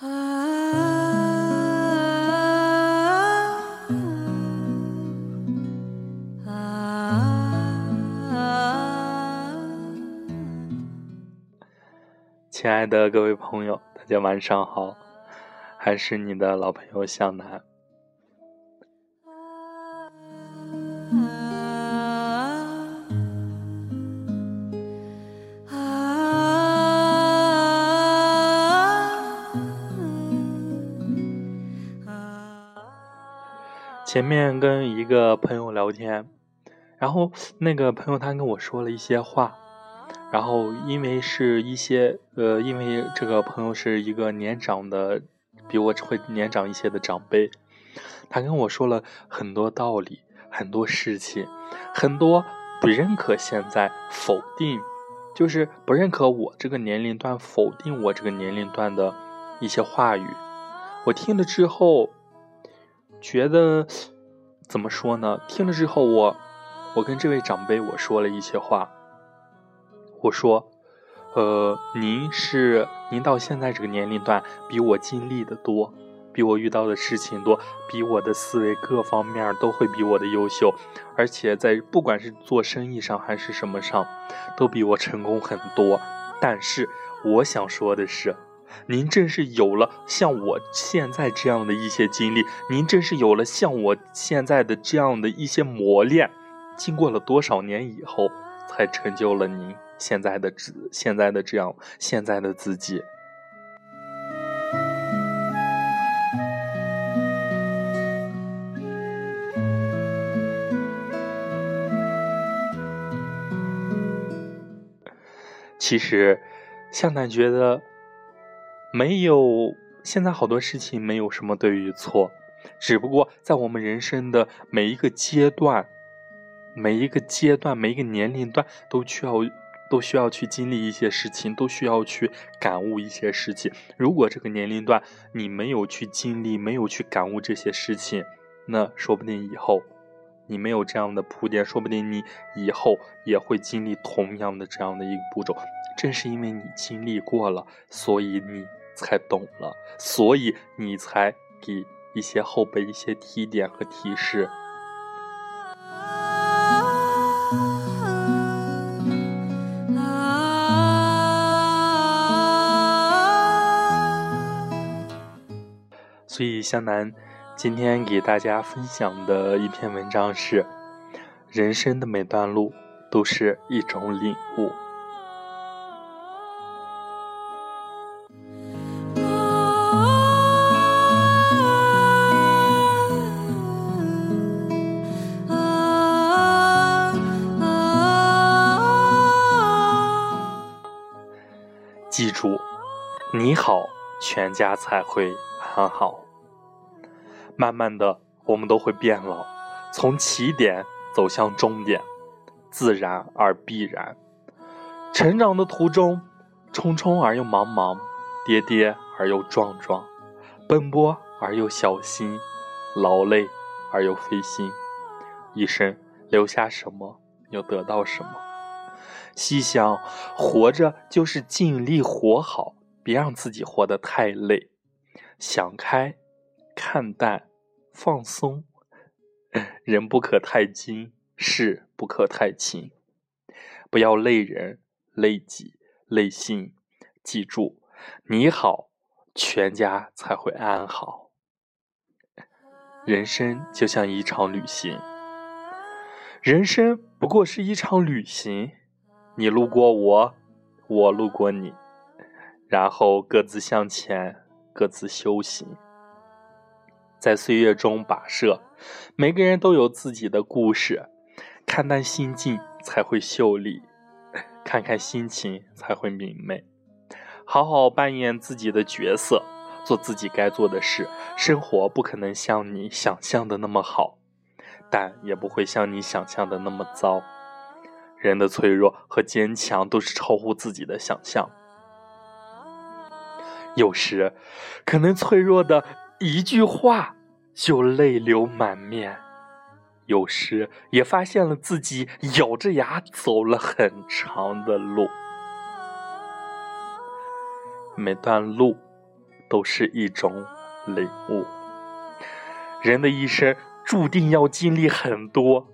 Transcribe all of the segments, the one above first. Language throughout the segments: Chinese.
啊啊亲爱的各位朋友，大家晚上好，还是你的老朋友向南。前面跟一个朋友聊天，然后那个朋友他跟我说了一些话。然后，因为是一些呃，因为这个朋友是一个年长的，比我会年长一些的长辈，他跟我说了很多道理，很多事情，很多不认可现在否定，就是不认可我这个年龄段，否定我这个年龄段的一些话语。我听了之后，觉得怎么说呢？听了之后，我我跟这位长辈我说了一些话。我说，呃，您是您到现在这个年龄段，比我经历的多，比我遇到的事情多，比我的思维各方面都会比我的优秀，而且在不管是做生意上还是什么上，都比我成功很多。但是我想说的是，您正是有了像我现在这样的一些经历，您正是有了像我现在的这样的一些磨练，经过了多少年以后，才成就了您。现在的自，现在的这样，现在的自己。其实，向南觉得，没有现在好多事情没有什么对与错，只不过在我们人生的每一个阶段，每一个阶段，每一个年龄段都需要。都需要去经历一些事情，都需要去感悟一些事情。如果这个年龄段你没有去经历，没有去感悟这些事情，那说不定以后你没有这样的铺垫，说不定你以后也会经历同样的这样的一个步骤。正是因为你经历过了，所以你才懂了，所以你才给一些后辈一些提点和提示。所以，湘南今天给大家分享的一篇文章是：人生的每段路都是一种领悟。你好，全家才会很好。慢慢的，我们都会变老，从起点走向终点，自然而必然。成长的途中，匆匆而又茫茫，跌跌而又撞撞，奔波而又小心，劳累而又费心。一生留下什么，又得到什么？细想，活着就是尽力活好，别让自己活得太累。想开。看淡，放松，人不可太精，事不可太轻，不要累人、累己、累心。记住，你好，全家才会安好。人生就像一场旅行，人生不过是一场旅行。你路过我，我路过你，然后各自向前，各自修行。在岁月中跋涉，每个人都有自己的故事。看淡心境才会秀丽，看看心情才会明媚。好好扮演自己的角色，做自己该做的事。生活不可能像你想象的那么好，但也不会像你想象的那么糟。人的脆弱和坚强都是超乎自己的想象。有时，可能脆弱的。一句话就泪流满面，有时也发现了自己咬着牙走了很长的路。每段路都是一种领悟。人的一生注定要经历很多，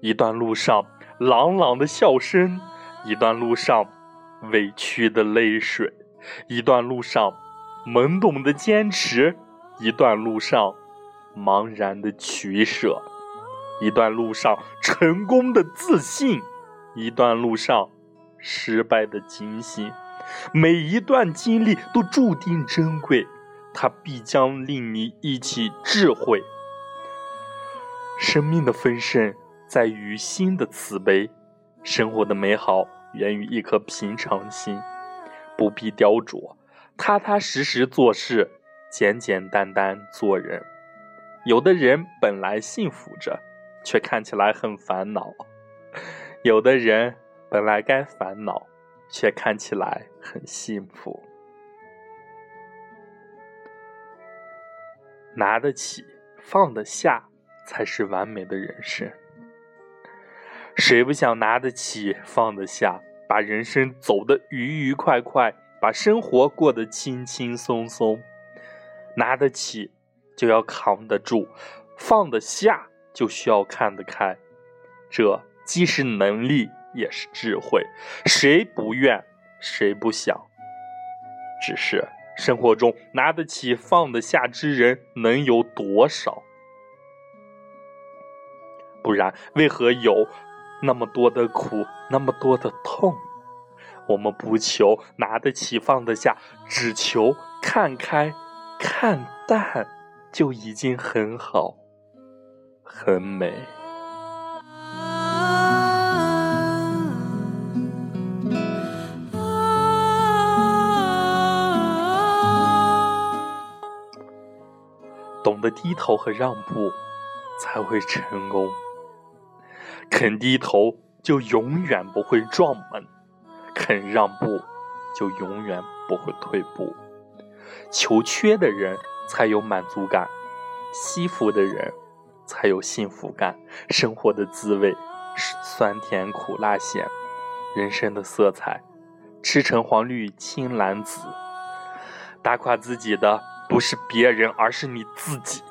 一段路上朗朗的笑声，一段路上委屈的泪水，一段路上懵懂的坚持，一段路上茫然的取舍，一段路上成功的自信，一段路上失败的惊醒。每一段经历都注定珍贵。它必将令你一起智慧。生命的丰盛在于心的慈悲，生活的美好源于一颗平常心。不必雕琢，踏踏实实做事，简简单单做人。有的人本来幸福着，却看起来很烦恼；有的人本来该烦恼，却看起来很幸福。拿得起，放得下，才是完美的人生。谁不想拿得起，放得下，把人生走得愉愉快快，把生活过得轻轻松松？拿得起，就要扛得住；放得下，就需要看得开。这既是能力，也是智慧。谁不愿？谁不想？只是。生活中拿得起放得下之人能有多少？不然为何有那么多的苦，那么多的痛？我们不求拿得起放得下，只求看开看淡，就已经很好，很美。懂得低头和让步，才会成功。肯低头，就永远不会撞门；肯让步，就永远不会退步。求缺的人才有满足感，惜福的人才有幸福感。生活的滋味是酸甜苦辣咸，人生的色彩，赤橙黄绿青蓝紫。打垮自己的。不是别人，而是你自己。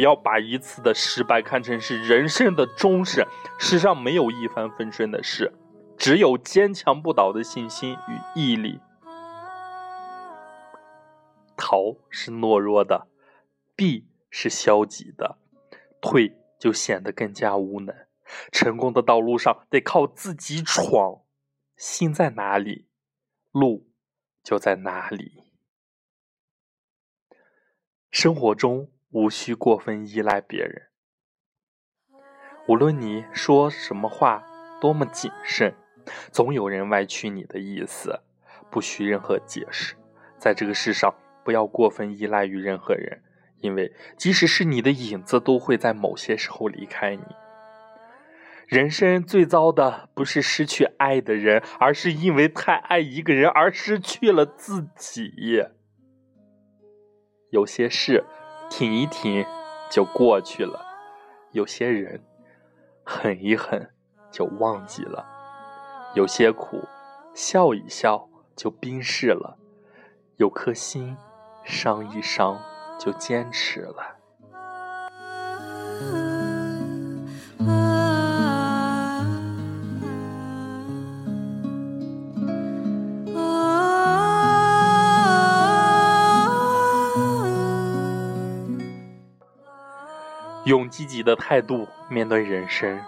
不要把一次的失败看成是人生的终始。世上没有一帆风顺的事，只有坚强不倒的信心与毅力。逃是懦弱的，避是消极的，退就显得更加无能。成功的道路上得靠自己闯，心在哪里，路就在哪里。生活中无需过分依赖别人，无论你说什么话多么谨慎，总有人歪曲你的意思，不需任何解释。在这个世上，不要过分依赖于任何人，因为即使是你的影子，都会在某些时候离开你。人生最糟的不是失去爱的人，而是因为太爱一个人而失去了自己。有些事，挺一挺就过去了；有些人，狠一狠就忘记了；有些苦，笑一笑就冰释了；有颗心，伤一伤就坚持了。用积极的态度面对人生。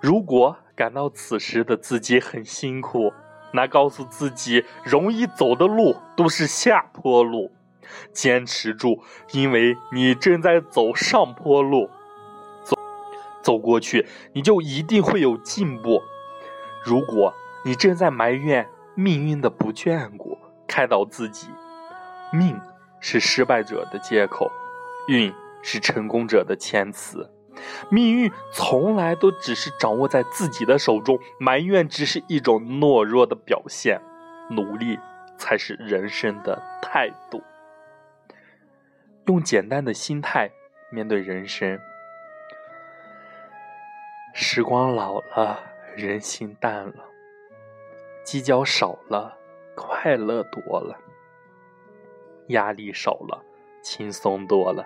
如果感到此时的自己很辛苦，那告诉自己，容易走的路都是下坡路，坚持住，因为你正在走上坡路。走，走过去，你就一定会有进步。如果你正在埋怨命运的不眷顾，开导自己，命是失败者的借口，运。是成功者的谦词，命运从来都只是掌握在自己的手中，埋怨只是一种懦弱的表现，努力才是人生的态度。用简单的心态面对人生，时光老了，人心淡了，计较少了，快乐多了。压力少了，轻松多了；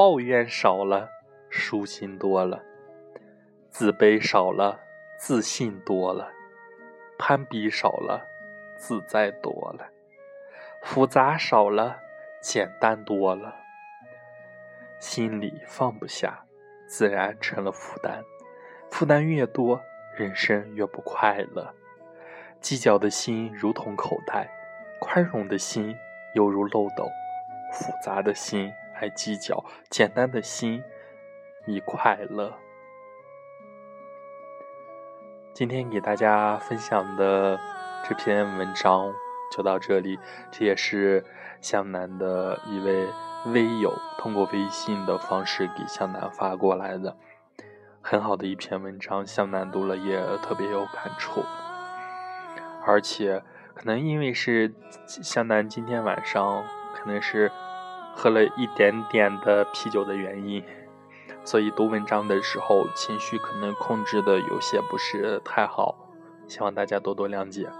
抱怨少了，舒心多了；自卑少了，自信多了；攀比少了，自在多了；复杂少了，简单多了。心里放不下，自然成了负担；负担越多，人生越不快乐。计较的心如同口袋，宽容的心犹如漏斗。复杂的心爱计较，简单的心已快乐。今天给大家分享的这篇文章就到这里，这也是向南的一位微友通过微信的方式给向南发过来的，很好的一篇文章，向南读了也特别有感触。而且，可能因为是向南今天晚上可能是喝了一点点的啤酒的原因，所以读文章的时候情绪可能控制的有些不是太好，希望大家多多谅解。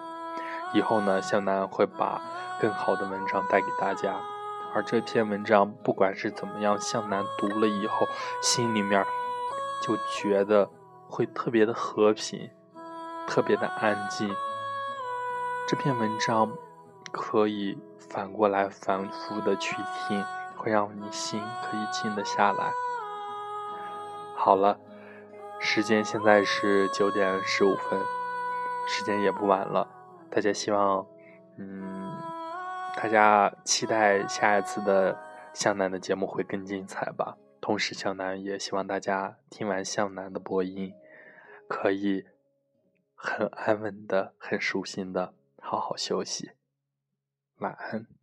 以后呢，向南会把更好的文章带给大家。而这篇文章不管是怎么样，向南读了以后，心里面就觉得会特别的和平，特别的安静。这篇文章可以反过来反复的去听，会让你心可以静得下来。好了，时间现在是九点十五分，时间也不晚了。大家希望，嗯，大家期待下一次的向南的节目会更精彩吧。同时，向南也希望大家听完向南的播音，可以很安稳的、很舒心的。好好休息，晚安。